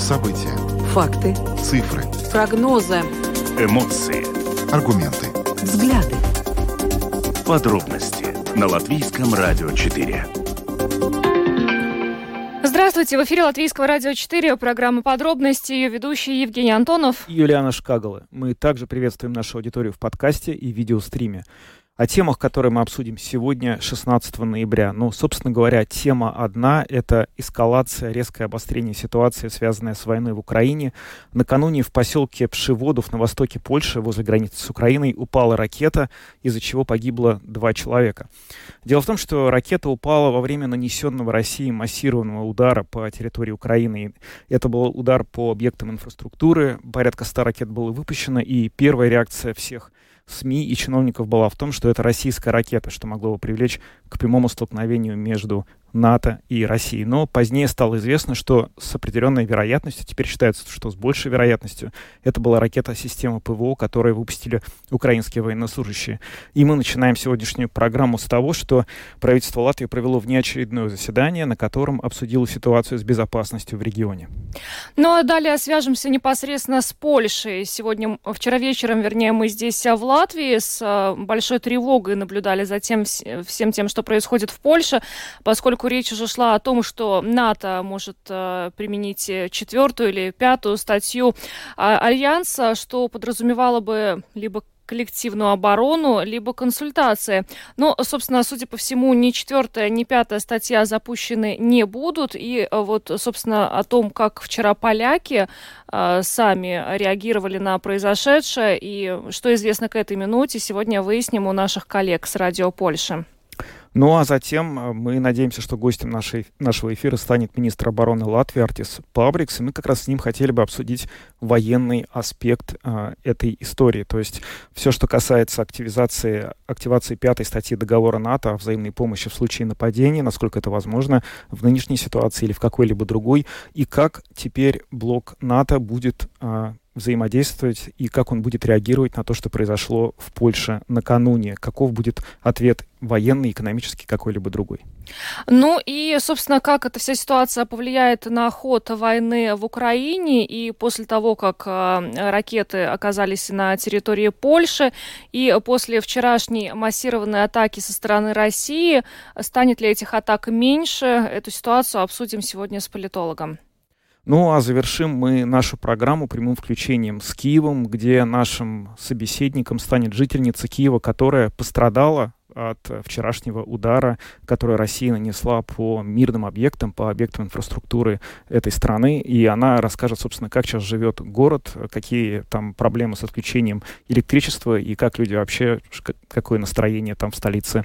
События. Факты. Цифры. Прогнозы. Эмоции. Аргументы. Взгляды. Подробности на Латвийском радио 4. Здравствуйте, в эфире Латвийского радио 4, программа «Подробности», ее ведущий Евгений Антонов. И Юлиана Шкагала. Мы также приветствуем нашу аудиторию в подкасте и видеостриме. О темах, которые мы обсудим сегодня, 16 ноября. Ну, собственно говоря, тема одна — это эскалация, резкое обострение ситуации, связанная с войной в Украине. Накануне в поселке Пшеводов на востоке Польши, возле границы с Украиной, упала ракета, из-за чего погибло два человека. Дело в том, что ракета упала во время нанесенного Россией массированного удара по территории Украины. Это был удар по объектам инфраструктуры. Порядка 100 ракет было выпущено, и первая реакция всех СМИ и чиновников была в том, что это российская ракета, что могло бы привлечь к прямому столкновению между НАТО и России. Но позднее стало известно, что с определенной вероятностью, теперь считается, что с большей вероятностью, это была ракета системы ПВО, которую выпустили украинские военнослужащие. И мы начинаем сегодняшнюю программу с того, что правительство Латвии провело внеочередное заседание, на котором обсудило ситуацию с безопасностью в регионе. Ну а далее свяжемся непосредственно с Польшей. Сегодня, вчера вечером, вернее, мы здесь в Латвии с э, большой тревогой наблюдали за тем, всем тем, что происходит в Польше, поскольку поскольку речь уже шла о том, что НАТО может э, применить четвертую или пятую статью э, Альянса, что подразумевало бы либо коллективную оборону, либо консультации. Но, собственно, судя по всему, ни четвертая, ни пятая статья запущены не будут. И э, вот, собственно, о том, как вчера поляки э, сами реагировали на произошедшее и что известно к этой минуте, сегодня выясним у наших коллег с Радио Польши. Ну а затем э, мы надеемся, что гостем нашей, нашего эфира станет министр обороны Латвии Артис Пабрикс, и мы как раз с ним хотели бы обсудить военный аспект а, этой истории. То есть все, что касается активизации, активации пятой статьи договора НАТО о взаимной помощи в случае нападения, насколько это возможно в нынешней ситуации или в какой-либо другой, и как теперь блок НАТО будет а, взаимодействовать и как он будет реагировать на то, что произошло в Польше накануне, каков будет ответ военный, экономический, какой-либо другой. Ну и, собственно, как эта вся ситуация повлияет на ход войны в Украине и после того, как э, ракеты оказались на территории Польши и после вчерашней массированной атаки со стороны России, станет ли этих атак меньше, эту ситуацию обсудим сегодня с политологом. Ну а завершим мы нашу программу прямым включением с Киевом, где нашим собеседником станет жительница Киева, которая пострадала от вчерашнего удара, который Россия нанесла по мирным объектам, по объектам инфраструктуры этой страны. И она расскажет, собственно, как сейчас живет город, какие там проблемы с отключением электричества и как люди вообще, какое настроение там в столице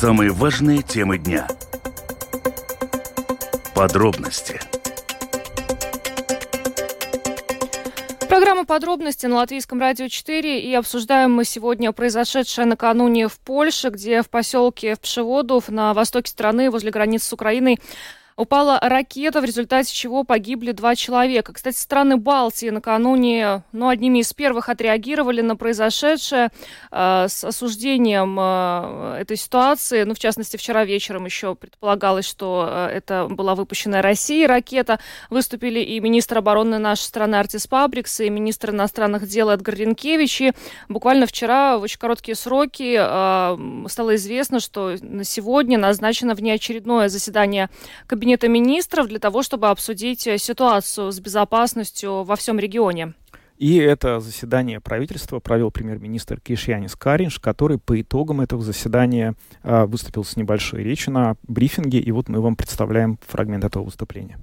Самые важные темы дня. Подробности. Программа «Подробности» на Латвийском радио 4. И обсуждаем мы сегодня произошедшее накануне в Польше, где в поселке в Пшеводов на востоке страны, возле границы с Украиной, упала ракета, в результате чего погибли два человека. Кстати, страны Балтии накануне, ну, одними из первых отреагировали на произошедшее э, с осуждением э, этой ситуации. Ну, в частности, вчера вечером еще предполагалось, что э, это была выпущенная Россией ракета. Выступили и министр обороны нашей страны Артис Пабрикс, и министр иностранных дел Эдгар Ренкевич. И буквально вчера, в очень короткие сроки, э, стало известно, что на сегодня назначено внеочередное заседание кабинета Кабинета министров для того, чтобы обсудить э, ситуацию с безопасностью во всем регионе. И это заседание правительства провел премьер-министр Кишьянис Каринш, который по итогам этого заседания э, выступил с небольшой речью на брифинге. И вот мы вам представляем фрагмент этого выступления.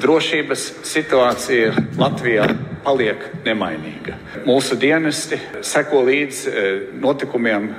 Drošības situācija Latvijā paliek nemainīga. Mūsu dienesti seko līdz notikumiem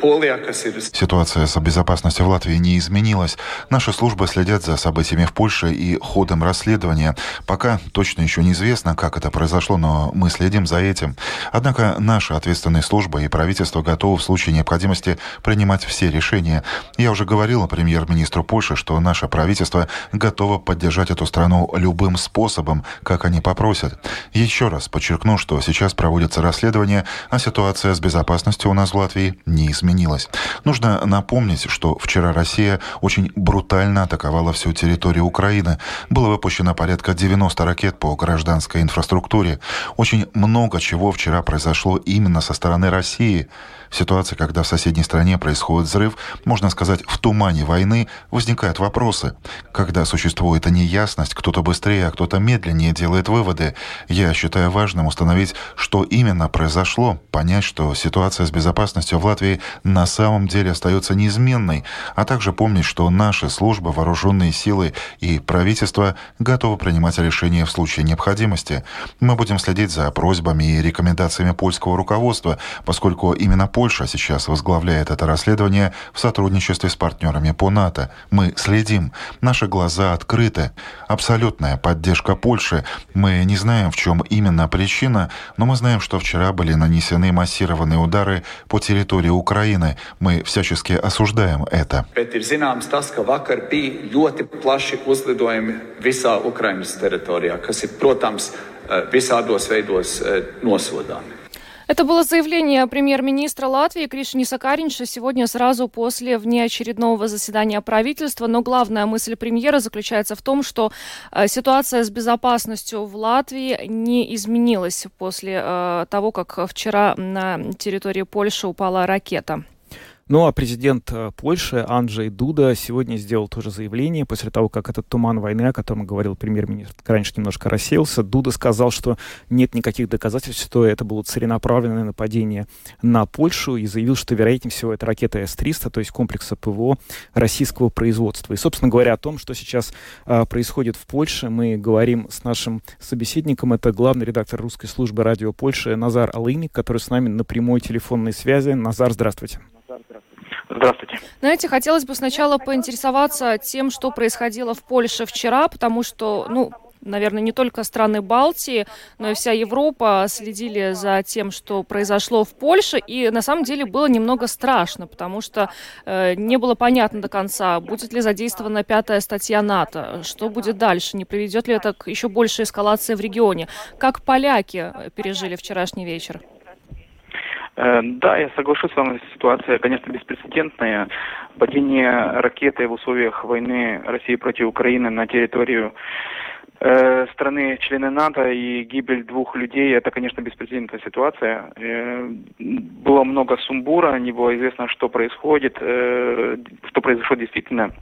Polijā, kas ir... Ситуация с безопасностью в Латвии не изменилась. Наши службы следят за событиями в Польше и ходом расследования. Пока точно еще неизвестно, как это произошло, но мы следим за этим. Однако наша ответственная служба и правительство готовы в случае необходимости принимать все решения. Я уже говорил премьер-министру Польши, что наше правительство готово поддержать эту страну любым способом, как они попросят. Еще раз подчеркну, что сейчас проводится расследование, а ситуация с безопасностью у нас в Латвии не изменилась. Нужно напомнить, что вчера Россия очень брутально атаковала всю территорию Украины. Было выпущено порядка 90 ракет по гражданской инфраструктуре. Очень много чего вчера произошло именно со стороны России. Ситуации, когда в соседней стране происходит взрыв, можно сказать, в тумане войны возникают вопросы. Когда существует неясность, кто-то быстрее, а кто-то медленнее делает выводы. Я считаю важным установить, что именно произошло, понять, что ситуация с безопасностью в Латвии на самом деле остается неизменной, а также помнить, что наши службы, вооруженные силы и правительство готовы принимать решения в случае необходимости. Мы будем следить за просьбами и рекомендациями польского руководства, поскольку именно Польша сейчас возглавляет это расследование в сотрудничестве с партнерами по НАТО. Мы следим. Наши глаза открыты. Абсолютная поддержка Польши. Мы не знаем, в чем именно причина, но мы знаем, что вчера были нанесены массированные удары по территории Украины. Мы всячески осуждаем это. Visā Ukrainas teritorijā, kas ir, protams, visādos veidos nosodāmi. Это было заявление премьер-министра Латвии Кришни Сакаринша сегодня сразу после внеочередного заседания правительства. Но главная мысль премьера заключается в том, что э, ситуация с безопасностью в Латвии не изменилась после э, того, как вчера на территории Польши упала ракета. Ну а президент э, Польши Анджей Дуда сегодня сделал тоже заявление после того, как этот туман войны, о котором говорил премьер-министр, раньше немножко рассеялся. Дуда сказал, что нет никаких доказательств, что это было целенаправленное нападение на Польшу и заявил, что вероятнее всего это ракета С-300, то есть комплекса ПВО российского производства. И, собственно говоря, о том, что сейчас а, происходит в Польше, мы говорим с нашим собеседником. Это главный редактор русской службы радио Польши Назар Алыник, который с нами на прямой телефонной связи. Назар, здравствуйте. Здравствуйте. Знаете, хотелось бы сначала поинтересоваться тем, что происходило в Польше вчера, потому что, ну, наверное, не только страны Балтии, но и вся Европа следили за тем, что произошло в Польше, и на самом деле было немного страшно, потому что э, не было понятно до конца, будет ли задействована пятая статья НАТО, что будет дальше, не приведет ли это к еще большей эскалации в регионе. Как поляки пережили вчерашний вечер? Э, да, я соглашусь с вами, ситуация, конечно, беспрецедентная. Падение ракеты в условиях войны России против Украины на территорию э, страны члены НАТО и гибель двух людей, это, конечно, беспрецедентная ситуация. Э, было много сумбура, не было известно, что происходит, что произошло действительно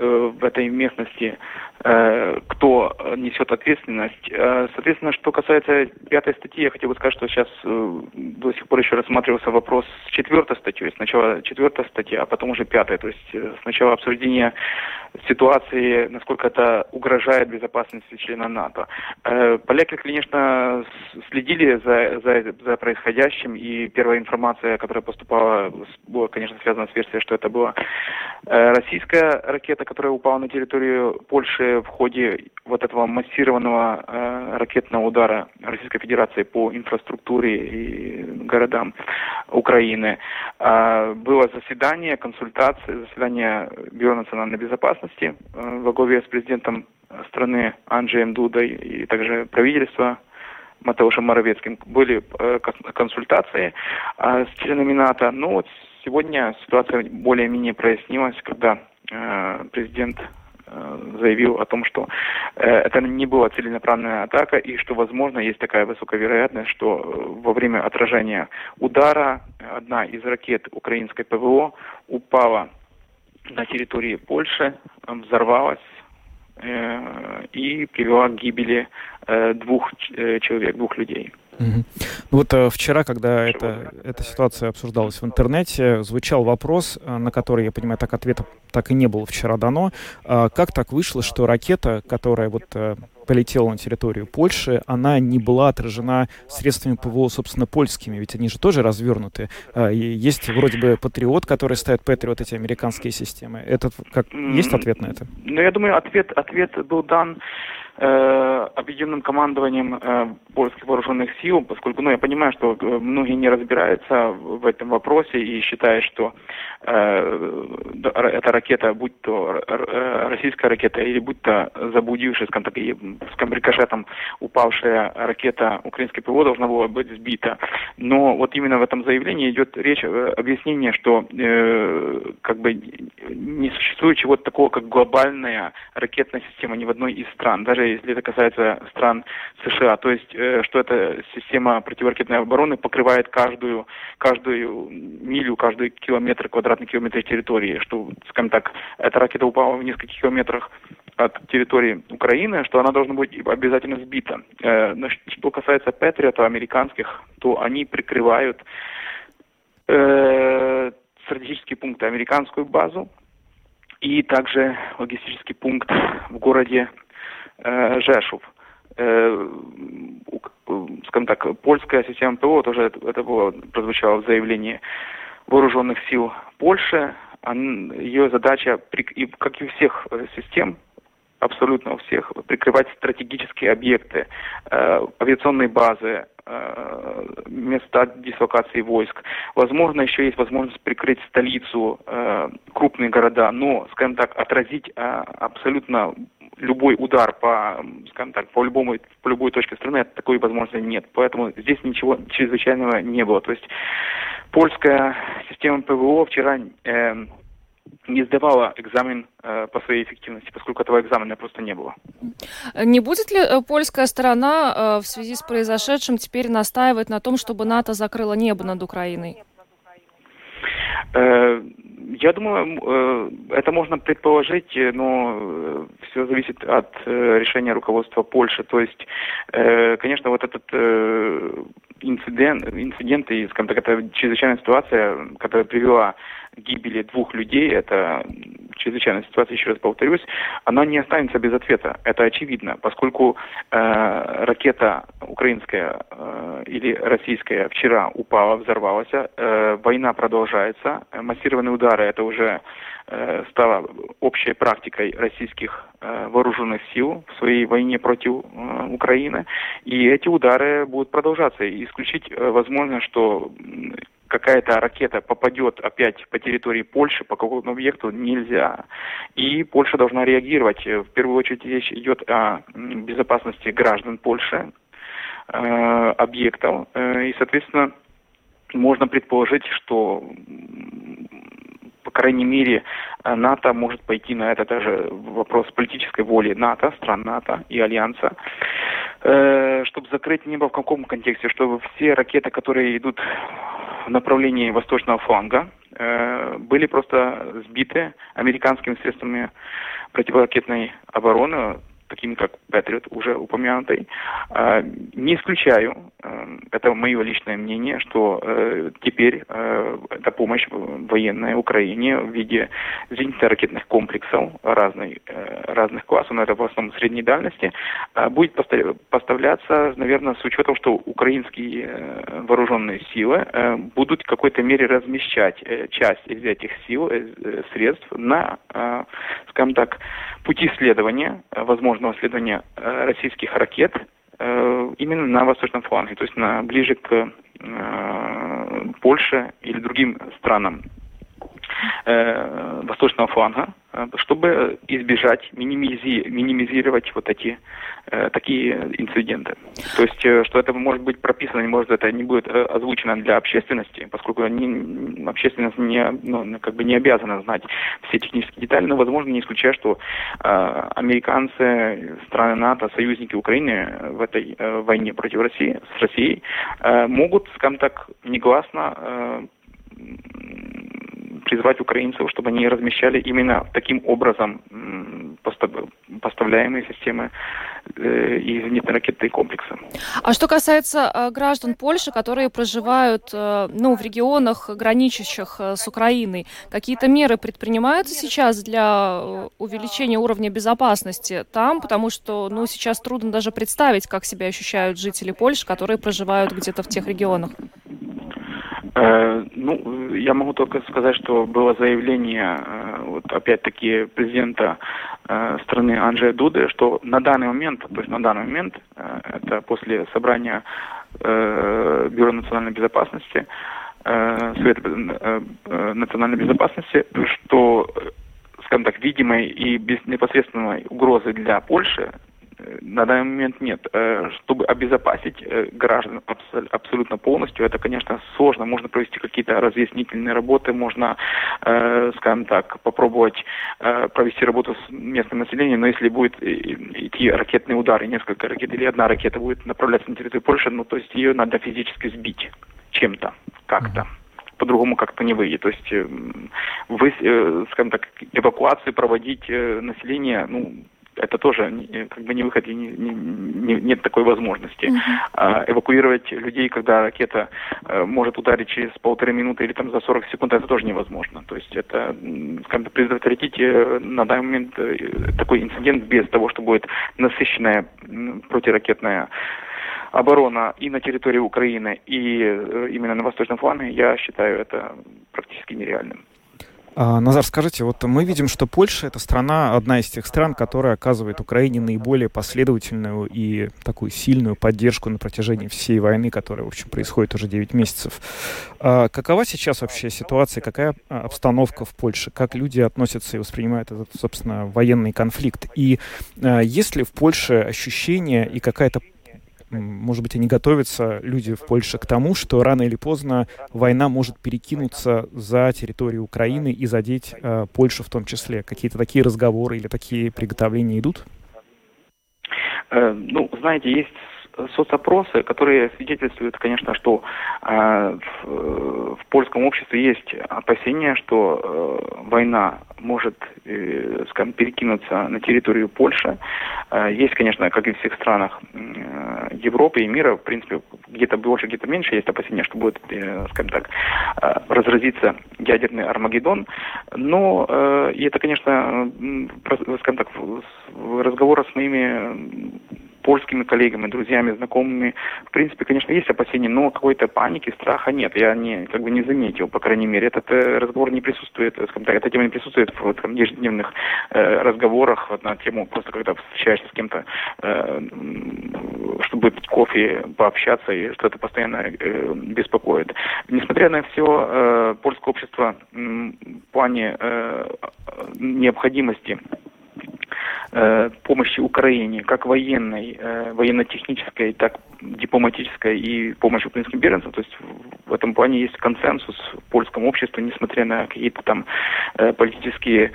в этой местности. Э, кто несет ответственность. Э, соответственно, что касается пятой статьи, я хотел бы сказать, что сейчас э, до сих пор еще рассматривался вопрос с четвертой статьей. Сначала четвертая статья, а потом уже пятая. То есть сначала обсуждение ситуации, насколько это угрожает безопасности члена НАТО. Поляки, конечно, следили за, за, за происходящим, и первая информация, которая поступала, была, конечно, связана с версией, что это была российская ракета, которая упала на территорию Польши в ходе вот этого массированного э, ракетного удара Российской Федерации по инфраструктуре и городам Украины э, было заседание, консультации, заседание Бюро национальной безопасности э, во главе с президентом страны Анджеем Дудой и также правительства Матеушем Моровецким были э, консультации э, с членами НАТО. Но вот сегодня ситуация более-менее прояснилась, когда президент Э, заявил о том, что э, это не была целенаправленная атака и что, возможно, есть такая высокая вероятность, что э, во время отражения удара одна из ракет украинской ПВО упала на территории Польши, взорвалась и привела к гибели двух человек, двух людей. Угу. Вот э, вчера, когда это, эта ситуация обсуждалась в интернете, звучал вопрос, э, на который, я понимаю, так ответа так и не было вчера дано. Э, как так вышло, что ракета, которая вот э, полетела на территорию Польши, она не была отражена средствами ПВО, собственно, польскими, ведь они же тоже развернуты. Э, есть вроде бы Патриот, который ставит Патриот, эти американские системы. Этот, как, есть ответ на это? Ну, я думаю, ответ, ответ был дан Э, объединенным командованием э, польских вооруженных сил, поскольку, ну, я понимаю, что э, многие не разбираются в этом вопросе и считают, что э, эта ракета, будь то российская ракета или будь то заблудившая, скажем так, рикошетом упавшая ракета украинской ПВО должна была быть сбита. Но вот именно в этом заявлении идет речь, объяснение, что э, как бы не существует чего-то такого, как глобальная ракетная система ни в одной из стран. Даже если это касается стран США. То есть, э, что эта система противоракетной обороны покрывает каждую, каждую милю, каждый километр, квадратный километр территории. Что, скажем так, эта ракета упала в нескольких километрах от территории Украины, что она должна быть обязательно сбита. Э, что касается Патриота американских, то они прикрывают э, стратегические пункты, американскую базу и также логистический пункт в городе Э, Жешув. Э, скажем так, польская система ПВО, тоже это, было, прозвучало в заявлении вооруженных сил Польши. Ее задача, как и у всех э, систем, абсолютно у всех, прикрывать стратегические объекты, авиационные базы, места дислокации войск. Возможно, еще есть возможность прикрыть столицу, крупные города, но, скажем так, отразить абсолютно любой удар по, скажем так, по любому, по любой точке страны, такой возможности нет. Поэтому здесь ничего чрезвычайного не было. То есть польская система ПВО вчера э, не сдавала экзамен э, по своей эффективности, поскольку этого экзамена просто не было. Не будет ли э, польская сторона э, в связи с произошедшим теперь настаивать на том, чтобы НАТО закрыло небо над Украиной? Э, я думаю, э, это можно предположить, э, но э, все зависит от решения руководства Польши. То есть, конечно, вот этот инцидент, инцидент и, скажем так, это чрезвычайная ситуация, которая привела к гибели двух людей, это чрезвычайная ситуация, еще раз повторюсь, она не останется без ответа. Это очевидно, поскольку э, ракета украинская э, или российская вчера упала, взорвалась, э, война продолжается, массированные удары это уже э, стало общей практикой российских э, вооруженных сил в своей войне против э, Украины, и эти удары будут продолжаться. И исключить возможно, что какая-то ракета попадет опять по территории Польши, по какому-то объекту, нельзя. И Польша должна реагировать. В первую очередь речь идет о безопасности граждан Польши, объектов. И, соответственно, можно предположить, что по крайней мере, НАТО может пойти на это даже вопрос политической воли. НАТО, стран НАТО и Альянса, э, чтобы закрыть небо в каком контексте, чтобы все ракеты, которые идут в направлении восточного фланга э, были просто сбиты американскими средствами противоракетной обороны, такими как Патриот, уже упомянутый. А, не исключаю, э, это мое личное мнение, что э, теперь э, эта помощь военная Украине в виде зенитно-ракетных комплексов разной, разных классов, но это в основном средней дальности, будет поставляться, наверное, с учетом, что украинские вооруженные силы будут в какой-то мере размещать часть из этих сил, средств на, скажем так, пути следования, возможно, возможного следования э, российских ракет э, именно на восточном фланге, то есть на, ближе к э, Польше или другим странам восточного фланга, Э, чтобы избежать, минимизи, минимизировать вот эти э, такие инциденты. То есть, э, что это может быть прописано, может это не будет э, озвучено для общественности, поскольку они, общественность не, ну, как бы не обязана знать все технические детали, но, возможно, не исключая, что э, американцы, страны НАТО, союзники Украины в этой э, войне против России, с Россией, э, могут, скажем так, негласно э, призвать украинцев, чтобы они размещали именно таким образом поставляемые системы и зенитно-ракетные комплексы. А что касается граждан Польши, которые проживают ну, в регионах, граничащих с Украиной, какие-то меры предпринимаются сейчас для увеличения уровня безопасности там, потому что ну, сейчас трудно даже представить, как себя ощущают жители Польши, которые проживают где-то в тех регионах. Э, ну, я могу только сказать, что было заявление, э, вот опять-таки, президента э, страны Анджея Дуды, что на данный момент, то есть на данный момент, это после собрания Бюро национальной безопасности, Совета национальной безопасности, что, скажем так, видимой и без непосредственной угрозы для Польши на данный момент нет. Э, чтобы обезопасить э, граждан абсолютно полностью, это, конечно, сложно. Можно провести какие-то разъяснительные работы, можно, э, скажем так, попробовать провести работу с местным населением, но если будет идти ракетные удары, несколько ракет или одна ракета будет направляться на территорию Польши, ну, то есть ее надо физически сбить чем-то, как-то по-другому как-то не выйдет. То есть, вы, скажем так, эвакуацию проводить население, ну, это тоже как бы не выход, и не, не, нет такой возможности. Uh-huh. А, эвакуировать людей, когда ракета а, может ударить через полторы минуты или там за 40 секунд, это тоже невозможно. То есть это, скажем так, предотвратить э, на данный момент э, такой инцидент без того, что будет насыщенная противоракетная оборона и на территории Украины, и именно на восточном фланге, я считаю это практически нереальным. А, Назар, скажите, вот мы видим, что Польша — это страна, одна из тех стран, которая оказывает Украине наиболее последовательную и такую сильную поддержку на протяжении всей войны, которая, в общем, происходит уже 9 месяцев. А какова сейчас вообще ситуация, какая а, обстановка в Польше, как люди относятся и воспринимают этот, собственно, военный конфликт? И есть ли в Польше ощущение и какая-то может быть, они готовятся, люди в Польше, к тому, что рано или поздно война может перекинуться за территорию Украины и задеть э, Польшу в том числе. Какие-то такие разговоры или такие приготовления идут? Э, ну, знаете, есть соцопросы, которые свидетельствуют, конечно, что э, в, в польском обществе есть опасения, что э, война может, э, скажем, перекинуться на территорию Польши. Э, есть, конечно, как и в всех странах э, Европы и мира, в принципе, где-то больше, где-то меньше есть опасения, что будет, э, скажем так, э, разразиться ядерный Армагеддон. Но э, и это, конечно, скажем так, разговор с моими польскими коллегами, друзьями, знакомыми. В принципе, конечно, есть опасения, но какой-то паники, страха нет. Я не, как бы не заметил, по крайней мере. Этот э, разговор не присутствует, э, скажем так, эта тема не присутствует в там, ежедневных э, разговорах вот, на тему, просто когда встречаешься с кем-то, э, чтобы пить кофе, пообщаться, и что-то постоянно э, беспокоит. Несмотря на все, э, польское общество э, в плане э, необходимости Э, помощи Украине, как военной, э, военно-технической, так дипломатической и помощи украинским беженцам. То есть в этом плане есть консенсус в польском обществе, несмотря на какие-то там э, политические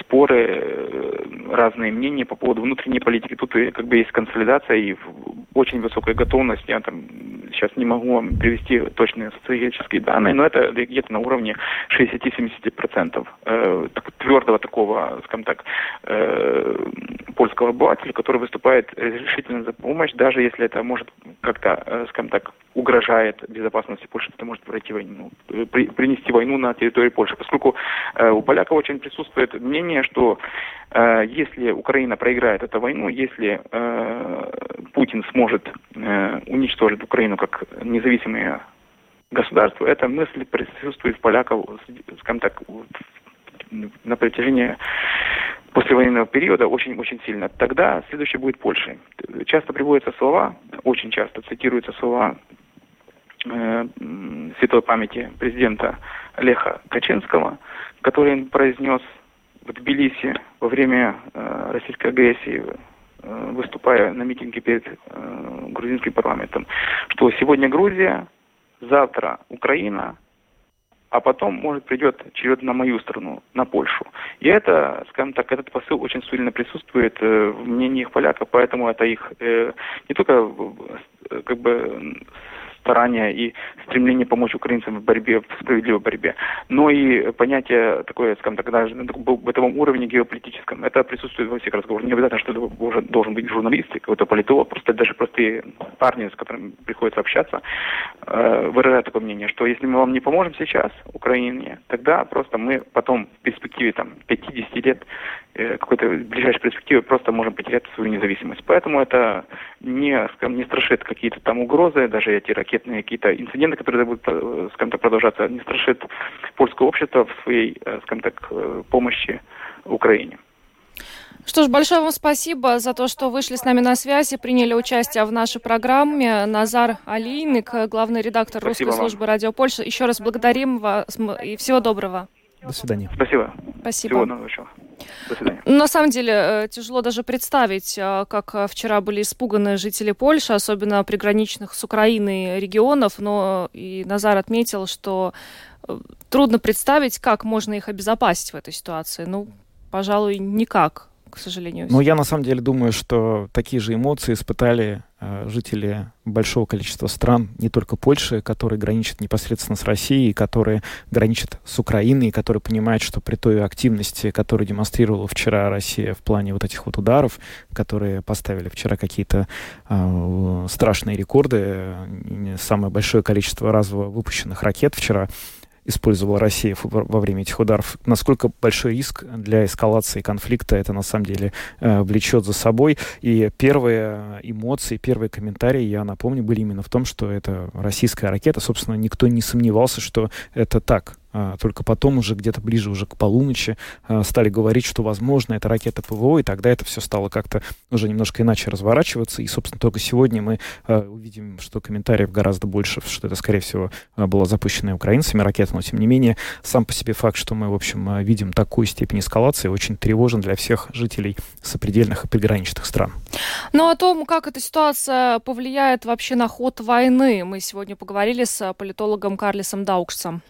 споры, разные мнения по поводу внутренней политики. Тут как бы есть консолидация и очень высокая готовность. Я там сейчас не могу вам привести точные социологические данные, но это где-то на уровне 60-70% э, твердого такого, скажем так, польского обывателя, который выступает решительно за помощь, даже если это может как-то, э, скажем так, угрожает безопасности Польши, это может пройти войну, э, при, принести войну на территории Польши. Поскольку э, у поляков очень присутствует мнение, что э, если Украина проиграет эту войну, если э, Путин сможет э, уничтожить Украину как независимое государство, эта мысль присутствует в поляков, скажем так, на протяжении послевоенного периода очень-очень сильно. Тогда следующее будет Польша. Часто приводятся слова, очень часто цитируются слова э, святой памяти президента Леха Качинского, который он произнес в Тбилиси во время э, российской агрессии, э, выступая на митинге перед э, грузинским парламентом, что сегодня Грузия, завтра Украина, а потом, может, придет черед на мою страну, на Польшу. И это, скажем так, этот посыл очень сильно присутствует э, в мнениях поляков, поэтому это их э, не только э, как бы старания и стремление помочь украинцам в борьбе, в справедливой борьбе, но и понятие такое, скажем так, даже на бытовом уровне геополитическом. Это присутствует во всех разговорах. Не обязательно, что это должен быть журналист, какой-то политолог, просто даже простые парни, с которыми приходится общаться, э, выражают такое мнение, что если мы вам не поможем сейчас, Украине, тогда просто мы потом в перспективе там 50 лет Э, какой-то ближайшей перспективе просто можем потерять свою независимость. Поэтому это не, скажем, не страшит какие-то там угрозы, даже эти ракетные какие-то инциденты, которые будут, э, скажем так, продолжаться, не страшит польское общество в своей, э, скажем так, помощи Украине. Что ж, большое вам спасибо за то, что вышли с нами на связь и приняли участие в нашей программе. Назар Алийник, главный редактор спасибо Русской вам. службы Радио Польша. Еще раз благодарим вас и всего доброго. До свидания. Спасибо. Спасибо. Всего доброго. До свидания. На самом деле, э, тяжело даже представить, э, как э, вчера были испуганы жители Польши, особенно приграничных с Украиной регионов, но и Назар отметил, что трудно представить, как можно их обезопасить в этой ситуации. Ну, пожалуй, никак к сожалению. Ну, я на самом деле думаю, что такие же эмоции испытали э, жители большого количества стран, не только Польши, которые граничат непосредственно с Россией, которые граничат с Украиной, которые понимают, что при той активности, которую демонстрировала вчера Россия в плане вот этих вот ударов, которые поставили вчера какие-то э, страшные рекорды, э, самое большое количество разово выпущенных ракет вчера, использовала Россия во время этих ударов, насколько большой риск для эскалации конфликта это на самом деле э, влечет за собой. И первые эмоции, первые комментарии, я напомню, были именно в том, что это российская ракета. Собственно, никто не сомневался, что это так. А, только потом уже где-то ближе уже к полуночи а, стали говорить, что, возможно, это ракета ПВО, и тогда это все стало как-то уже немножко иначе разворачиваться. И, собственно, только сегодня мы а, увидим, что комментариев гораздо больше, что это, скорее всего, была запущенная украинцами ракета, но, тем не менее, сам по себе факт, что мы, в общем, видим такую степень эскалации, очень тревожен для всех жителей сопредельных и приграничных стран. Ну, о том, как эта ситуация повлияет вообще на ход войны, мы сегодня поговорили с политологом Карлисом Дауксом.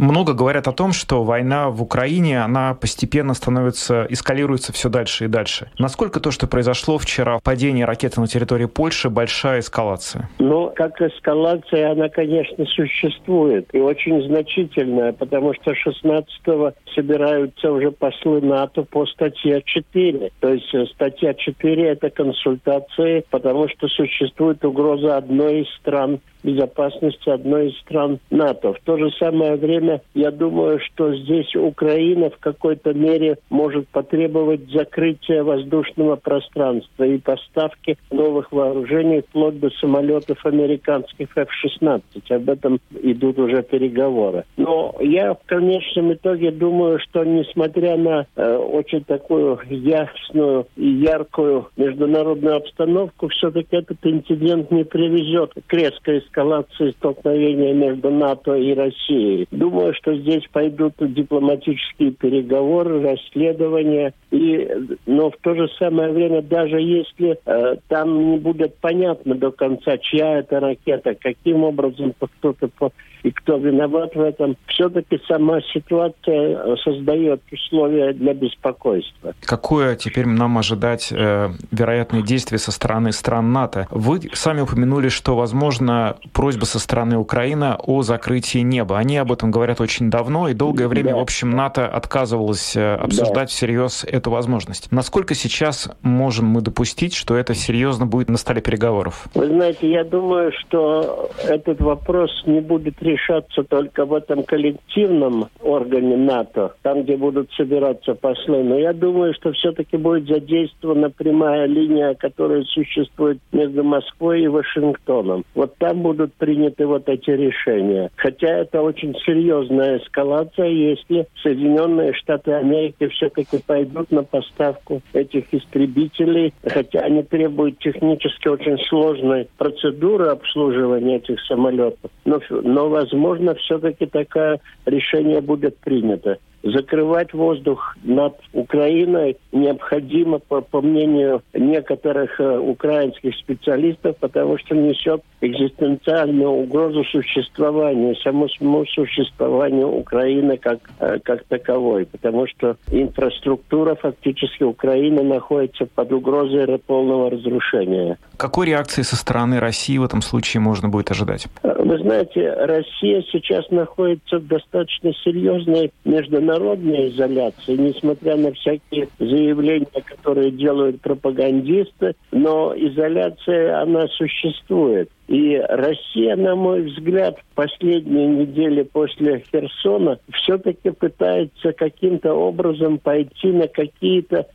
Много говорят о том, что война в Украине, она постепенно становится, эскалируется все дальше и дальше. Насколько то, что произошло вчера, падение ракеты на территории Польши, большая эскалация? Ну, как эскалация, она, конечно, существует. И очень значительная, потому что 16-го собираются уже послы НАТО по статье 4. То есть э, статья 4 – это консультации, потому что существует угроза одной из стран безопасности одной из стран НАТО. В то же самое время, я думаю, что здесь Украина в какой-то мере может потребовать закрытия воздушного пространства и поставки новых вооружений вплоть до самолетов американских F-16. Об этом идут уже переговоры. Но я в конечном итоге думаю, что несмотря на э, очень такую ясную и яркую международную обстановку, все-таки этот инцидент не приведет к резкой эскалации столкновения между НАТО и Россией. Думаю, что здесь пойдут дипломатические переговоры, расследования. И, но в то же самое время, даже если э, там не будет понятно до конца, чья это ракета, каким образом кто-то по и кто виноват в этом, все-таки сама ситуация создает условия для беспокойства. Какое теперь нам ожидать э, вероятные действия со стороны стран НАТО? Вы сами упомянули, что, возможно, просьба со стороны Украины о закрытии неба. Они об этом говорят очень давно, и долгое время, да. в общем, НАТО отказывалось э, обсуждать да. всерьез эту возможность. Насколько сейчас можем мы допустить, что это серьезно будет на столе переговоров? Вы знаете, я думаю, что этот вопрос не будет решаться только в этом коллективном органе НАТО, там, где будут собираться послы. Но я думаю, что все-таки будет задействована прямая линия, которая существует между Москвой и Вашингтоном. Вот там будут приняты вот эти решения. Хотя это очень серьезная эскалация, если Соединенные Штаты Америки все-таки пойдут на поставку этих истребителей, хотя они требуют технически очень сложной процедуры обслуживания этих самолетов. Но, но возможно, все-таки такое решение будет принято. Закрывать воздух над Украиной необходимо, по, по мнению некоторых э, украинских специалистов, потому что несет экзистенциальную угрозу существованию, самому существованию Украины как, э, как таковой, потому что инфраструктура фактически Украины находится под угрозой полного разрушения. Какой реакции со стороны России в этом случае можно будет ожидать? Вы знаете, Россия сейчас находится в достаточно серьезной международной изоляции, несмотря на всякие заявления, которые делают пропагандисты, но изоляция, она существует. И Россия, на мой взгляд, в последние недели после Херсона все-таки пытается каким-то образом пойти на какие-то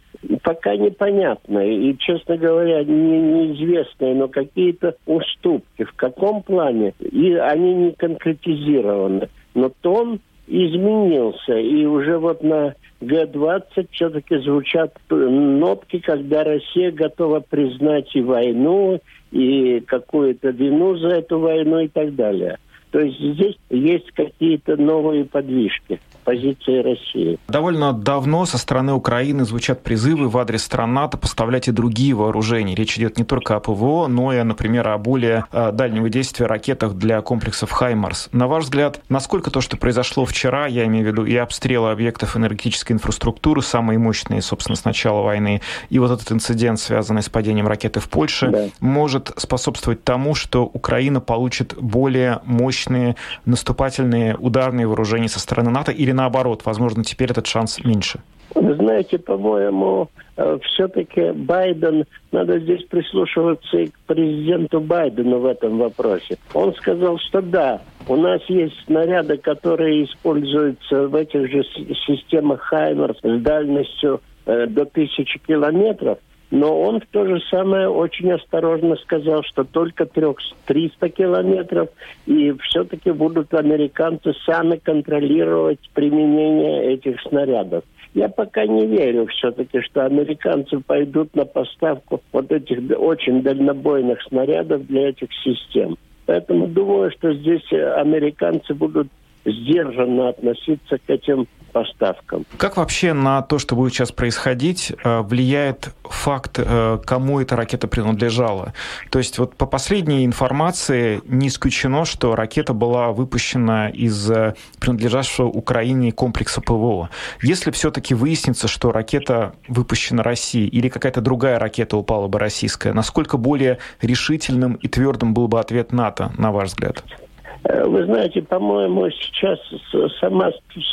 пока непонятные и, честно говоря, не, неизвестные, но какие-то уступки. В каком плане? И они не конкретизированы. Но тон изменился. И уже вот на Г-20 все-таки звучат нотки, когда Россия готова признать и войну, и какую-то вину за эту войну и так далее. То есть здесь есть какие-то новые подвижки позиции России. Довольно давно со стороны Украины звучат призывы в адрес стран НАТО поставлять и другие вооружения. Речь идет не только о ПВО, но и, например, о более э, дальнего действия ракетах для комплексов «Хаймарс». На ваш взгляд, насколько то, что произошло вчера, я имею в виду и обстрелы объектов энергетической инфраструктуры, самые мощные, собственно, с начала войны, и вот этот инцидент, связанный с падением ракеты в Польше, да. может способствовать тому, что Украина получит более мощные наступательные ударные вооружения со стороны НАТО или наоборот, возможно, теперь этот шанс меньше? Вы знаете, по-моему, э, все-таки Байден, надо здесь прислушиваться и к президенту Байдену в этом вопросе. Он сказал, что да, у нас есть снаряды, которые используются в этих же системах Хаймерс с дальностью э, до тысячи километров, но он в то же самое очень осторожно сказал, что только 300 километров, и все-таки будут американцы сами контролировать применение этих снарядов. Я пока не верю все-таки, что американцы пойдут на поставку вот этих очень дальнобойных снарядов для этих систем. Поэтому думаю, что здесь американцы будут сдержанно относиться к этим поставкам. Как вообще на то, что будет сейчас происходить, э, влияет факт, э, кому эта ракета принадлежала? То есть вот по последней информации не исключено, что ракета была выпущена из э, принадлежавшего Украине комплекса ПВО. Если все-таки выяснится, что ракета выпущена Россией или какая-то другая ракета упала бы российская, насколько более решительным и твердым был бы ответ НАТО, на ваш взгляд? Э, вы знаете, по-моему, сейчас сама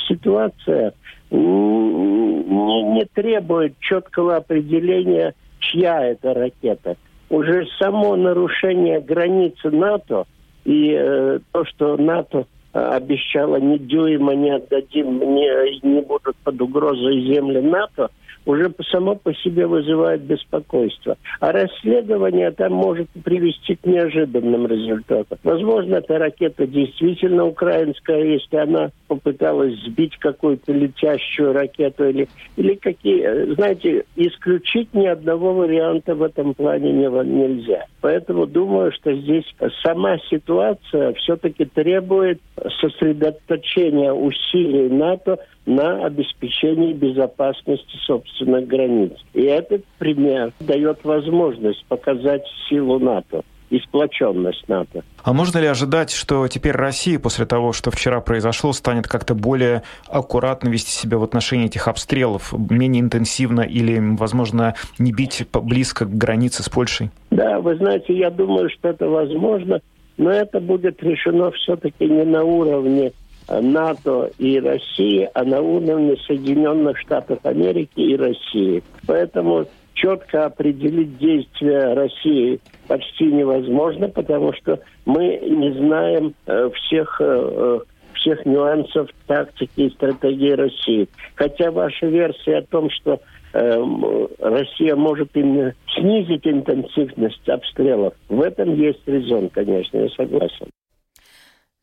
ситуация не, не требует четкого определения, чья это ракета. Уже само нарушение границы НАТО и э, то, что НАТО э, обещало ни дюйма не отдадим, не, не будут под угрозой земли НАТО – уже само по себе вызывает беспокойство. А расследование там может привести к неожиданным результатам. Возможно, эта ракета действительно украинская, если она попыталась сбить какую-то летящую ракету или, или какие... Знаете, исключить ни одного варианта в этом плане не, нельзя. Поэтому думаю, что здесь сама ситуация все-таки требует сосредоточения усилий НАТО на обеспечении безопасности собственных границ. И этот пример дает возможность показать силу НАТО и сплоченность НАТО. А можно ли ожидать, что теперь Россия после того, что вчера произошло, станет как-то более аккуратно вести себя в отношении этих обстрелов, менее интенсивно или, возможно, не бить близко к границе с Польшей? Да, вы знаете, я думаю, что это возможно, но это будет решено все-таки не на уровне НАТО и России, а на уровне Соединенных Штатов Америки и России. Поэтому четко определить действия России почти невозможно, потому что мы не знаем э, всех э, э всех нюансов тактики и стратегии России. Хотя ваша версия о том, что Россия может именно снизить интенсивность обстрелов, в этом есть резон, конечно, я согласен.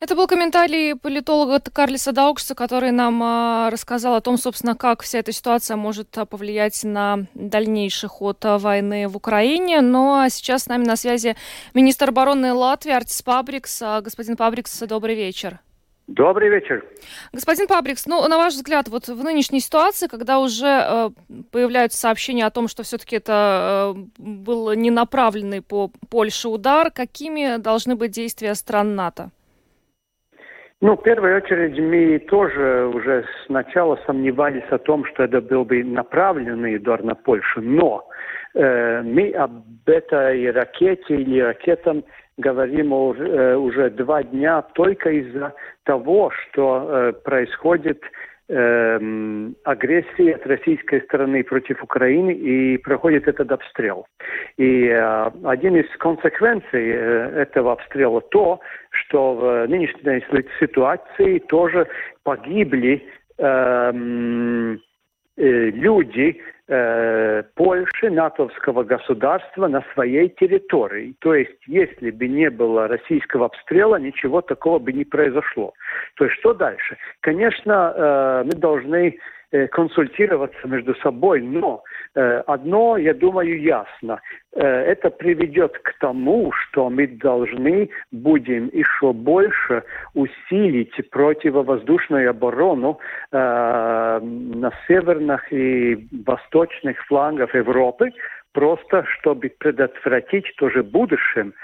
Это был комментарий политолога Карлиса Даукса, который нам а, рассказал о том, собственно, как вся эта ситуация может а, повлиять на дальнейший ход а, войны в Украине. Ну а сейчас с нами на связи министр обороны Латвии Артис Пабрикс. Господин Пабрикс, добрый вечер. Добрый вечер. Господин Пабрикс, ну, на ваш взгляд, вот в нынешней ситуации, когда уже э, появляются сообщения о том, что все-таки это э, был не направленный по Польше удар, какими должны быть действия стран НАТО? Ну, в первую очередь, мы тоже уже сначала сомневались о том, что это был бы направленный удар на Польшу, но э, мы об этой ракете или ракетам говорим э, уже два дня только из-за того, что э, происходит э, агрессия от российской стороны против Украины и проходит этот обстрел. И э, один из консеквенций э, этого обстрела то, что в нынешней ситуации тоже погибли э, э, люди, э, Польши, натовского государства на своей территории. То есть, если бы не было российского обстрела, ничего такого бы не произошло. То есть, что дальше? Конечно, э, мы должны консультироваться между собой, но Э, одно, я думаю, ясно. Э, это приведет к тому, что мы должны будем еще больше усилить противовоздушную оборону э, на северных и восточных флангах Европы, просто чтобы предотвратить тоже в будущем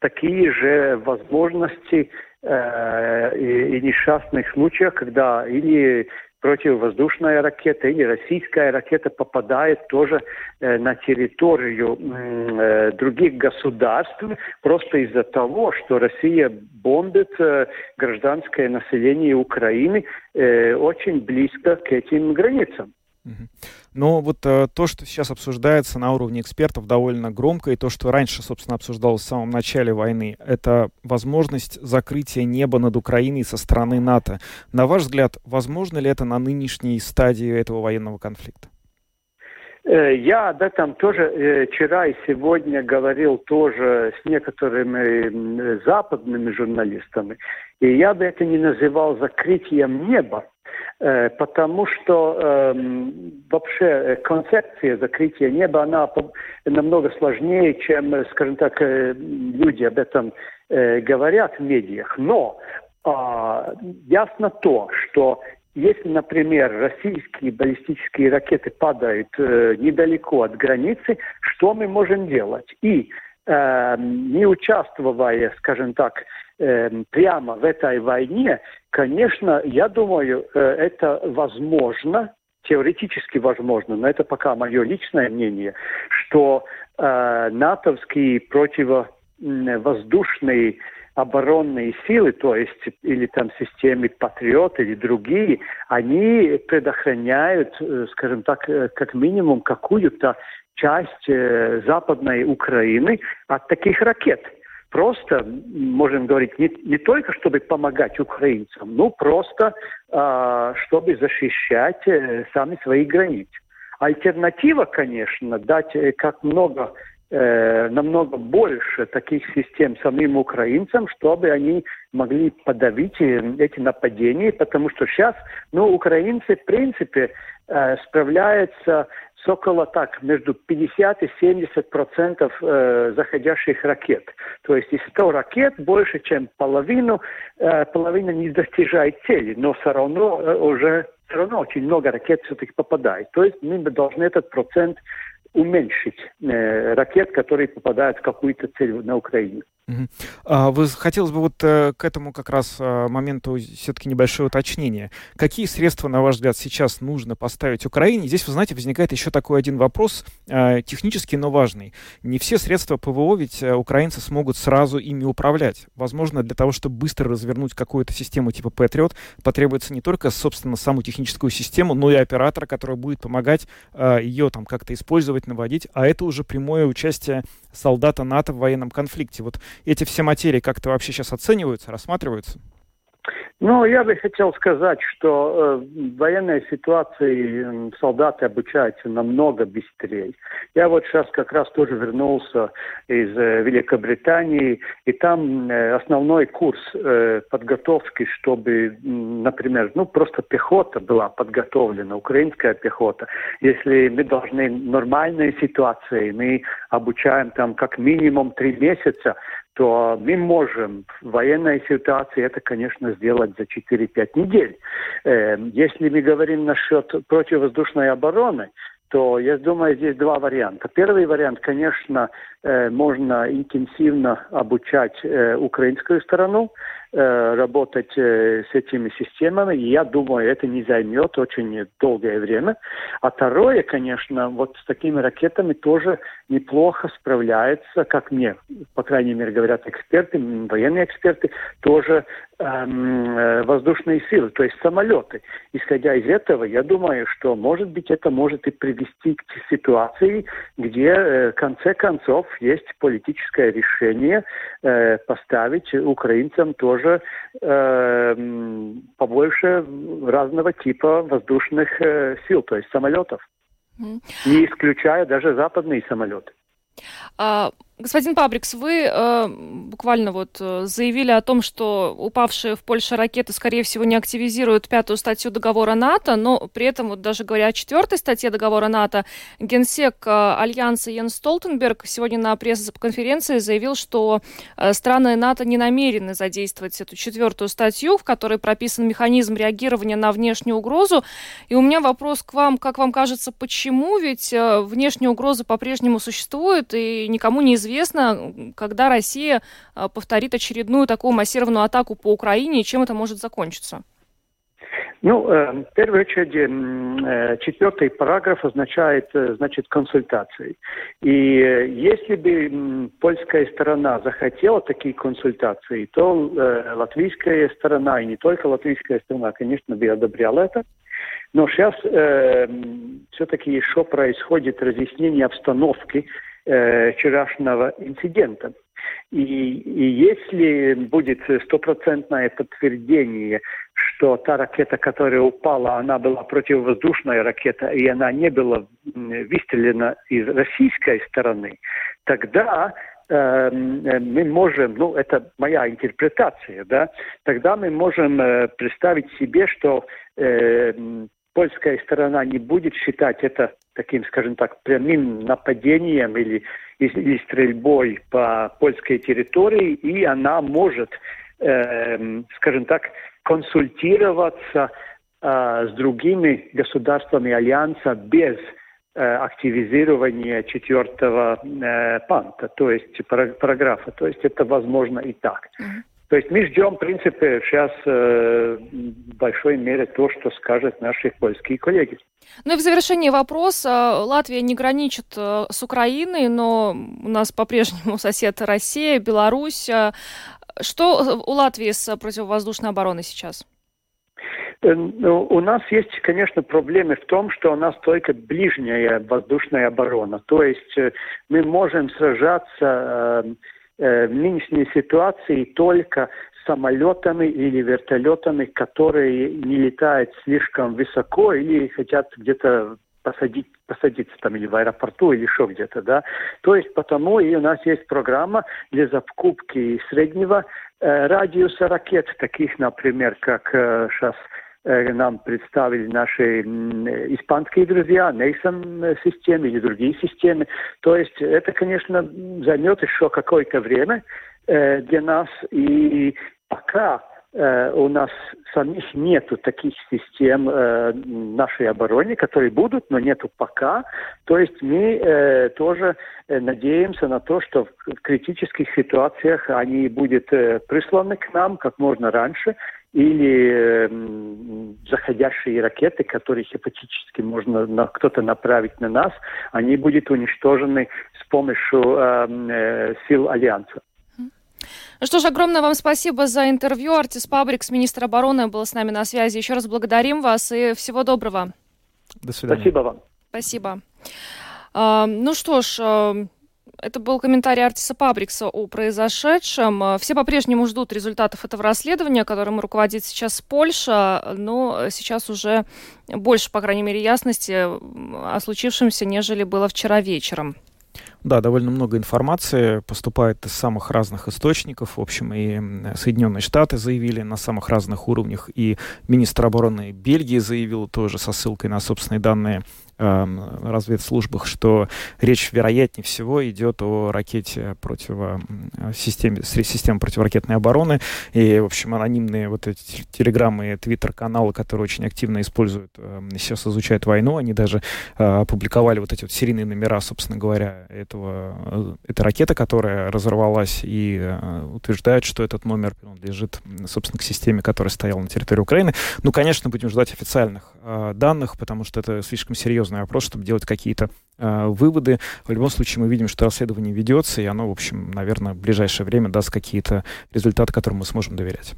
такие же возможности э, и, и несчастных случаев, когда или противовоздушная ракета или российская ракета попадает тоже э, на территорию э, других государств просто из-за того, что Россия бомбит э, гражданское население Украины э, очень близко к этим границам. Но вот э, то, что сейчас обсуждается на уровне экспертов довольно громко, и то, что раньше, собственно, обсуждалось в самом начале войны, это возможность закрытия неба над Украиной со стороны НАТО. На ваш взгляд, возможно ли это на нынешней стадии этого военного конфликта? Э, я об этом тоже э, вчера и сегодня говорил тоже с некоторыми западными журналистами. И я бы это не называл закрытием неба, потому что эм, э, вообще концепция закрытия неба, она намного сложнее, чем, скажем так, э, люди об этом э, говорят в медиах. Но э, ясно то, что если, например, российские баллистические ракеты падают э, недалеко от границы, что мы можем делать? И э, не участвуя, скажем так, э, прямо в этой войне, конечно, я думаю, э, это возможно, теоретически возможно, но это пока мое личное мнение, что э, натовские противовоздушные оборонные силы, то есть или там системы Патриот или другие, они предохраняют, э, скажем так, э, как минимум какую-то часть э, западной Украины от таких ракет просто, можем говорить, не, не только чтобы помогать украинцам, но просто э, чтобы защищать э, сами свои границы. Альтернатива, конечно, дать э, как много, э, намного больше таких систем самим украинцам, чтобы они могли подавить э, эти нападения, потому что сейчас, ну, украинцы, в принципе, э, справляются с около так, между 50 и 70 процентов э, заходящих ракет. То есть из 100 ракет больше, чем половину, э, половина не достижает цели, но все равно э, уже все равно очень много ракет все-таки попадает. То есть мы должны этот процент уменьшить э, ракет, которые попадают в какую-то цель на Украине. А, вы хотелось бы вот э, к этому как раз а, моменту все-таки небольшое уточнение. Какие средства, на ваш взгляд, сейчас нужно поставить Украине? Здесь, вы знаете, возникает еще такой один вопрос, а, технический, но важный. Не все средства ПВО ведь э, украинцы смогут сразу ими управлять. Возможно, для того, чтобы быстро развернуть какую-то систему типа Patriot, потребуется не только, собственно, саму техническую систему, но и оператора, который будет помогать ее там как-то использовать, наводить, а это уже прямое участие солдата НАТО в военном конфликте. Вот эти все материи как-то вообще сейчас оцениваются, рассматриваются? Ну, я бы хотел сказать, что э, в военной ситуации солдаты обучаются намного быстрее. Я вот сейчас как раз тоже вернулся из э, Великобритании, и там э, основной курс э, подготовки, чтобы, например, ну, просто пехота была подготовлена, украинская пехота. Если мы должны нормальной ситуации, мы обучаем там как минимум три месяца, то мы можем в военной ситуации это, конечно, сделать за 4-5 недель. Эм, если мы говорим насчет противовоздушной обороны, то я думаю, здесь два варианта. Первый вариант, конечно, э, можно интенсивно обучать э, украинскую сторону, Э, работать э, с этими системами. И я думаю, это не займет очень долгое время. А второе, конечно, вот с такими ракетами тоже неплохо справляется, как мне, по крайней мере, говорят эксперты, военные эксперты, тоже эм, э, воздушные силы, то есть самолеты. Исходя из этого, я думаю, что, может быть, это может и привести к ситуации, где, э, в конце концов, есть политическое решение э, поставить украинцам тоже тоже э, побольше разного типа воздушных э, сил, то есть самолетов, mm. не исключая даже западные самолеты. А, Господин Пабрикс, вы э, буквально вот э, заявили о том, что упавшие в Польше ракеты, скорее всего, не активизируют пятую статью договора НАТО, но при этом, вот даже говоря о четвертой статье договора НАТО, генсек э, Альянса Йен Столтенберг сегодня на пресс-конференции заявил, что э, страны НАТО не намерены задействовать эту четвертую статью, в которой прописан механизм реагирования на внешнюю угрозу. И у меня вопрос к вам, как вам кажется, почему? Ведь э, внешняя угроза по-прежнему существует, и никому не известно, известно, когда Россия а, повторит очередную такую массированную атаку по Украине и чем это может закончиться? Ну, э, в первую очередь, э, четвертый параграф означает, э, значит, консультации. И если бы польская сторона захотела такие консультации, то латвийская сторона, и не только латвийская сторона, конечно, бы одобряла это. Но сейчас э, все-таки еще происходит разъяснение обстановки э, вчерашнего инцидента. И, и если будет стопроцентное подтверждение, что та ракета, которая упала, она была противовоздушная ракета, и она не была выстрелена из российской стороны, тогда э, мы можем, ну это моя интерпретация, да, тогда мы можем э, представить себе, что э, польская сторона не будет считать это таким, скажем так, прямым нападением или, или стрельбой по польской территории, и она может, э, скажем так, консультироваться э, с другими государствами Альянса без э, активизирования четвертого э, панта, то есть параграфа. То есть это возможно и так. То есть мы ждем, в принципе, сейчас э, в большой мере то, что скажут наши польские коллеги. Ну и в завершении вопрос. Латвия не граничит э, с Украиной, но у нас по-прежнему сосед Россия, Беларусь. Э, что у Латвии с противовоздушной обороной сейчас? Э, ну, у нас есть, конечно, проблемы в том, что у нас только ближняя воздушная оборона. То есть мы можем сражаться э, в нынешней ситуации только самолетами или вертолетами, которые не летают слишком высоко или хотят где-то посадить, посадиться там или в аэропорту, или еще где-то, да. То есть потому и у нас есть программа для закупки среднего э, радиуса ракет, таких, например, как э, сейчас Э, нам представили наши испанские друзья, Нейсон системы или другие системы. То есть это, конечно, займет еще какое-то время э, для нас. И пока э, у нас самих нету таких систем э, нашей обороны, которые будут, но нету пока. То есть мы тоже надеемся на то, что в критических ситуациях они будут присланы к нам как можно раньше, или э, заходящие ракеты, которые гипотетически можно на, кто-то направить на нас, они будут уничтожены с помощью эм, э, сил Альянса. Ну что ж, огромное вам спасибо за интервью. Артис Пабрикс, министр обороны, был с нами на связи. Еще раз благодарим вас и всего доброго. До свидания. Спасибо вам. Спасибо. А, ну что ж, э, это был комментарий Артиса Пабрикса о произошедшем. Все по-прежнему ждут результатов этого расследования, которым руководит сейчас Польша, но сейчас уже больше, по крайней мере, ясности о случившемся, нежели было вчера вечером. Да, довольно много информации поступает из самых разных источников. В общем, и Соединенные Штаты заявили на самых разных уровнях, и министр обороны Бельгии заявил тоже со ссылкой на собственные данные э, разведслужбах, что речь, вероятнее всего, идет о ракете против системе, системы противоракетной обороны. И, в общем, анонимные вот эти телеграммы и твиттер-каналы, которые очень активно используют, э, сейчас изучают войну, они даже э, опубликовали вот эти вот серийные номера, собственно говоря, этого, э, этой ракеты, которая разорвалась, и э, утверждают, что этот номер принадлежит, собственно, к системе, которая стояла на территории Украины. Ну, конечно, будем ждать официальных данных, потому что это слишком серьезный вопрос, чтобы делать какие-то э, выводы. В любом случае мы видим, что расследование ведется, и оно, в общем, наверное, в ближайшее время даст какие-то результаты, которым мы сможем доверять.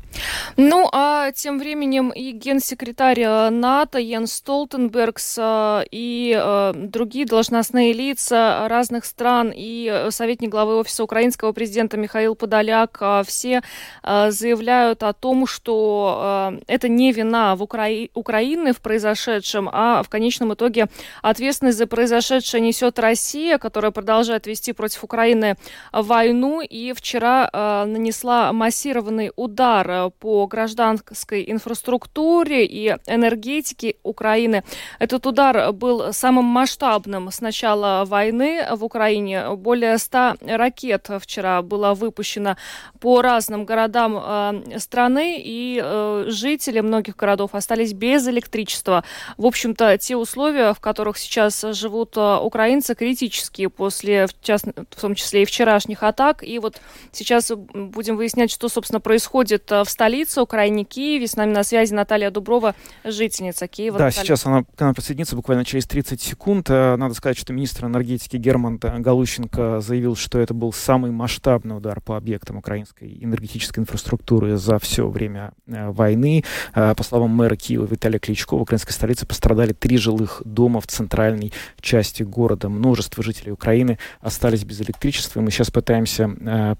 Ну, а тем временем и генсекретарь э, НАТО Йенс Столтенбергс э, и э, другие должностные лица разных стран и советник главы Офиса украинского президента Михаил Подоляк все заявляют о том, что это не вина в Укра... Украины в произошедшем, а в конечном итоге ответственность за произошедшее несет Россия, которая продолжает вести против Украины войну и вчера нанесла массированный удар по гражданской инфраструктуре и энергетике Украины. Этот удар был самым масштабным с начала войны в Украине. Более 100 ракет вчера было выпущено по разным городам э, страны, и э, жители многих городов остались без электричества. В общем-то, те условия, в которых сейчас живут э, украинцы, критические после, в, част... в том числе и вчерашних атак. И вот сейчас будем выяснять, что, собственно, происходит в столице Украины, Киеве. С нами на связи Наталья Дуброва, жительница Киева. Да, Наталья. сейчас она к нам присоединится буквально через 30 секунд. Надо сказать, что министр энергетики Герман Галущенко заявил, что это был самый масштабный удар по объектам украинской энергетической инфраструктуры за все время э, войны. Э, по словам мэра Киева Виталия Кличко, в украинской столице пострадали три жилых дома в центральной части города. Множество жителей Украины остались без электричества. Мы сейчас пытаемся э,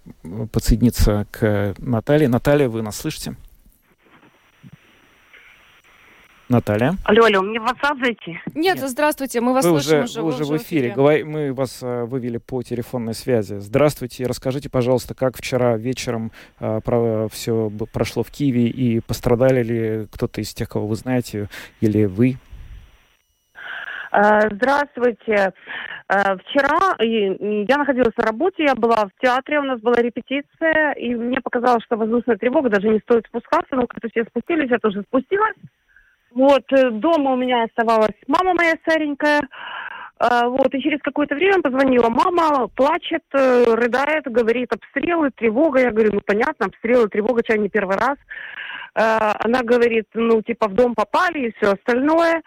подсоединиться к Наталье. Наталья, вы нас слышите? Наталья. Алло, алло, мне в WhatsApp зайти? Нет, Нет. здравствуйте, мы вас вы слышим уже. Вы уже в эфире. эфире. Мы вас а, вывели по телефонной связи. Здравствуйте, расскажите, пожалуйста, как вчера вечером а, про, все прошло в Киеве и пострадали ли кто-то из тех, кого вы знаете, или вы? А, здравствуйте. А, вчера я находилась на работе, я была в театре, у нас была репетиция, и мне показалось, что воздушная тревога, даже не стоит спускаться, но как-то все спустились, я тоже спустилась. Вот, э, дома у меня оставалась мама моя старенькая. Вот, и через какое-то время позвонила мама, плачет, э, рыдает, говорит обстрелы, тревога. Я говорю, ну понятно, обстрелы, тревога, чай не первый раз. Она говорит, ну типа в дом попали и все остальное.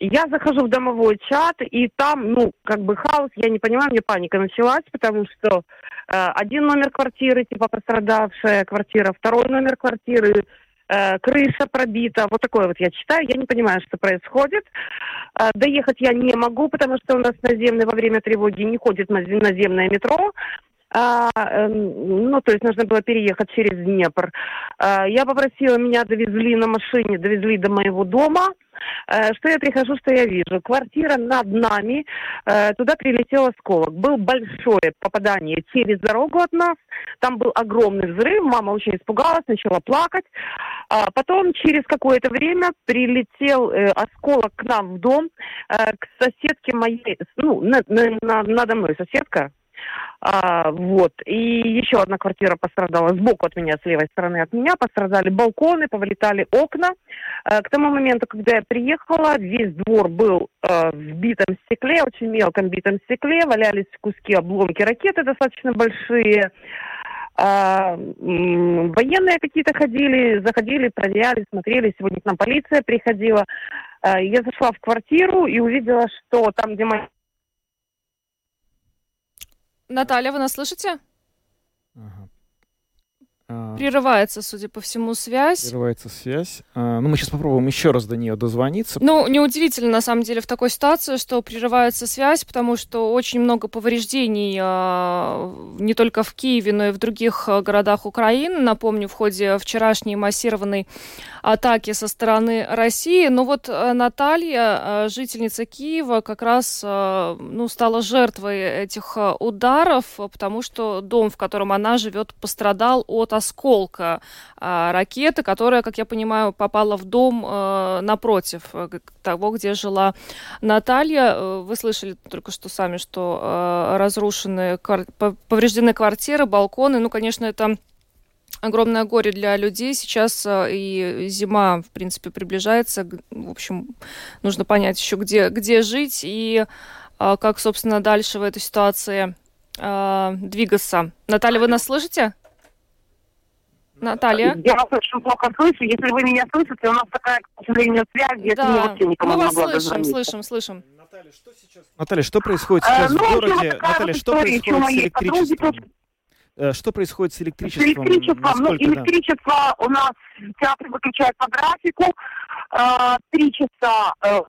Я захожу в домовой чат, и там, ну, как бы хаос, я не понимаю, мне паника началась, потому что э, один номер квартиры, типа пострадавшая квартира, второй номер квартиры, э, крыша пробита, вот такое вот я читаю, я не понимаю, что происходит. Э, доехать я не могу, потому что у нас наземное во время тревоги не ходит наземное метро. А, э, ну, то есть нужно было переехать через Днепр. А, я попросила, меня довезли на машине, довезли до моего дома. Э, что я прихожу, что я вижу? Квартира над нами, э, туда прилетел осколок. Был большое попадание через дорогу от нас, там был огромный взрыв, мама очень испугалась, начала плакать. А потом через какое-то время прилетел э, осколок к нам в дом, к соседке моей, ну, на, на, надо мной соседка, а, вот. И еще одна квартира пострадала сбоку от меня, с левой стороны от меня. Пострадали балконы, повылетали окна. А, к тому моменту, когда я приехала, весь двор был а, в битом стекле, очень мелком битом стекле. Валялись куски обломки ракеты достаточно большие. А, военные какие-то ходили, заходили, проверяли, смотрели. Сегодня к нам полиция приходила. А, я зашла в квартиру и увидела, что там, где моя Наталья, вы нас слышите? Ага. А, Прерывается, судя по всему, связь. Прерывается связь. А, ну, мы сейчас попробуем еще раз до нее дозвониться. Ну, неудивительно, на самом деле, в такой ситуации, что прерывается связь, потому что очень много повреждений а, не только в Киеве, но и в других городах Украины. Напомню, в ходе вчерашней массированной атаки со стороны России. Но вот а, Наталья, а, жительница Киева, как раз а, ну, стала жертвой этих ударов, потому что дом, в котором она живет, пострадал от осколка а, ракеты, которая, как я понимаю, попала в дом а, напротив э, того, где жила Наталья. Э, вы слышали только что сами, что а, разрушены, повреждены квартиры, балконы. Ну, конечно, это огромное горе для людей. Сейчас и зима, в принципе, приближается. В общем, нужно понять еще, где, где жить и как, собственно, дальше в этой ситуации двигаться. Наталья, вы нас слышите? Наталья? Я вас очень плохо слышу. Если вы меня слышите, у нас такая, к сожалению, связь, я да. вообще никому Мы вас слышим, слышим, слышим. Наталья, что сейчас? Наталья, что происходит а, сейчас а, ну, в городе? Наталья, что происходит с электричеством? Э, что происходит с электричеством? С электричеством, ну, электричество да? у нас в театре выключают по графику. Э, три часа э,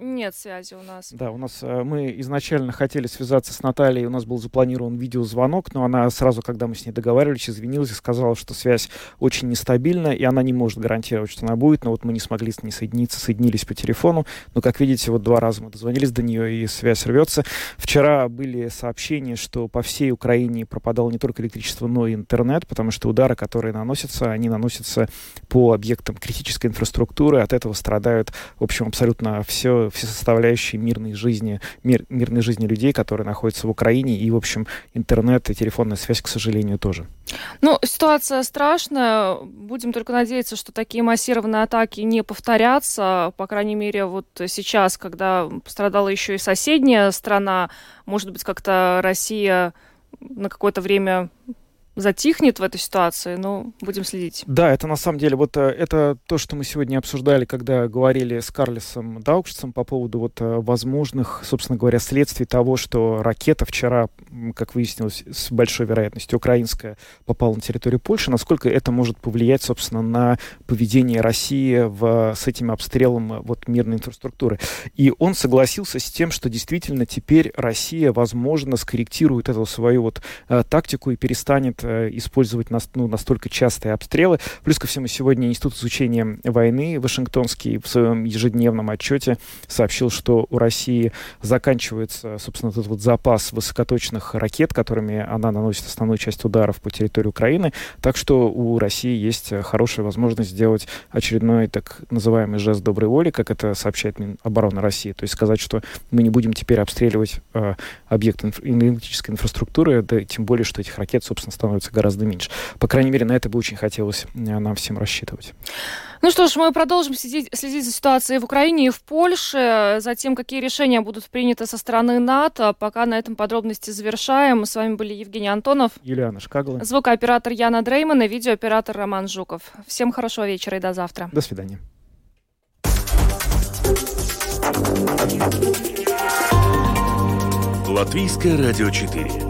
нет связи у нас. Да, у нас э, мы изначально хотели связаться с Натальей, у нас был запланирован видеозвонок, но она сразу, когда мы с ней договаривались, извинилась и сказала, что связь очень нестабильна, и она не может гарантировать, что она будет, но вот мы не смогли с ней соединиться, соединились по телефону, но, как видите, вот два раза мы дозвонились до нее, и связь рвется. Вчера были сообщения, что по всей Украине пропадало не только электричество, но и интернет, потому что удары, которые наносятся, они наносятся по объектам критической инфраструктуры, от этого страдают, в общем, абсолютно все все составляющие мирной жизни, мир, мирной жизни людей, которые находятся в Украине, и, в общем, интернет и телефонная связь, к сожалению, тоже. Ну, ситуация страшная. Будем только надеяться, что такие массированные атаки не повторятся. По крайней мере, вот сейчас, когда пострадала еще и соседняя страна, может быть, как-то Россия на какое-то время затихнет в этой ситуации, но будем следить. Да, это на самом деле вот э, это то, что мы сегодня обсуждали, когда говорили с Карлисом Даукшицем по поводу вот э, возможных, собственно говоря, следствий того, что ракета вчера, как выяснилось, с большой вероятностью украинская, попала на территорию Польши, насколько это может повлиять, собственно, на поведение России в, с этим обстрелом э, вот мирной инфраструктуры. И он согласился с тем, что действительно теперь Россия, возможно, скорректирует эту свою вот тактику и перестанет использовать нас, ну, настолько частые обстрелы. Плюс ко всему, сегодня Институт изучения войны Вашингтонский в своем ежедневном отчете сообщил, что у России заканчивается, собственно, этот вот запас высокоточных ракет, которыми она наносит основную часть ударов по территории Украины. Так что у России есть хорошая возможность сделать очередной так называемый жест доброй воли, как это сообщает Минобороны России. То есть сказать, что мы не будем теперь обстреливать э, объекты энергетической инфраструктуры, да тем более, что этих ракет, собственно, становится становится гораздо меньше. По крайней мере, на это бы очень хотелось э, нам всем рассчитывать. Ну что ж, мы продолжим следить, следить за ситуацией в Украине и в Польше, за тем, какие решения будут приняты со стороны НАТО. Пока на этом подробности завершаем. С вами были Евгений Антонов, Юлиана Шкагла, звукооператор Яна Дрейман и видеооператор Роман Жуков. Всем хорошего вечера и до завтра. До свидания. Латвийское радио 4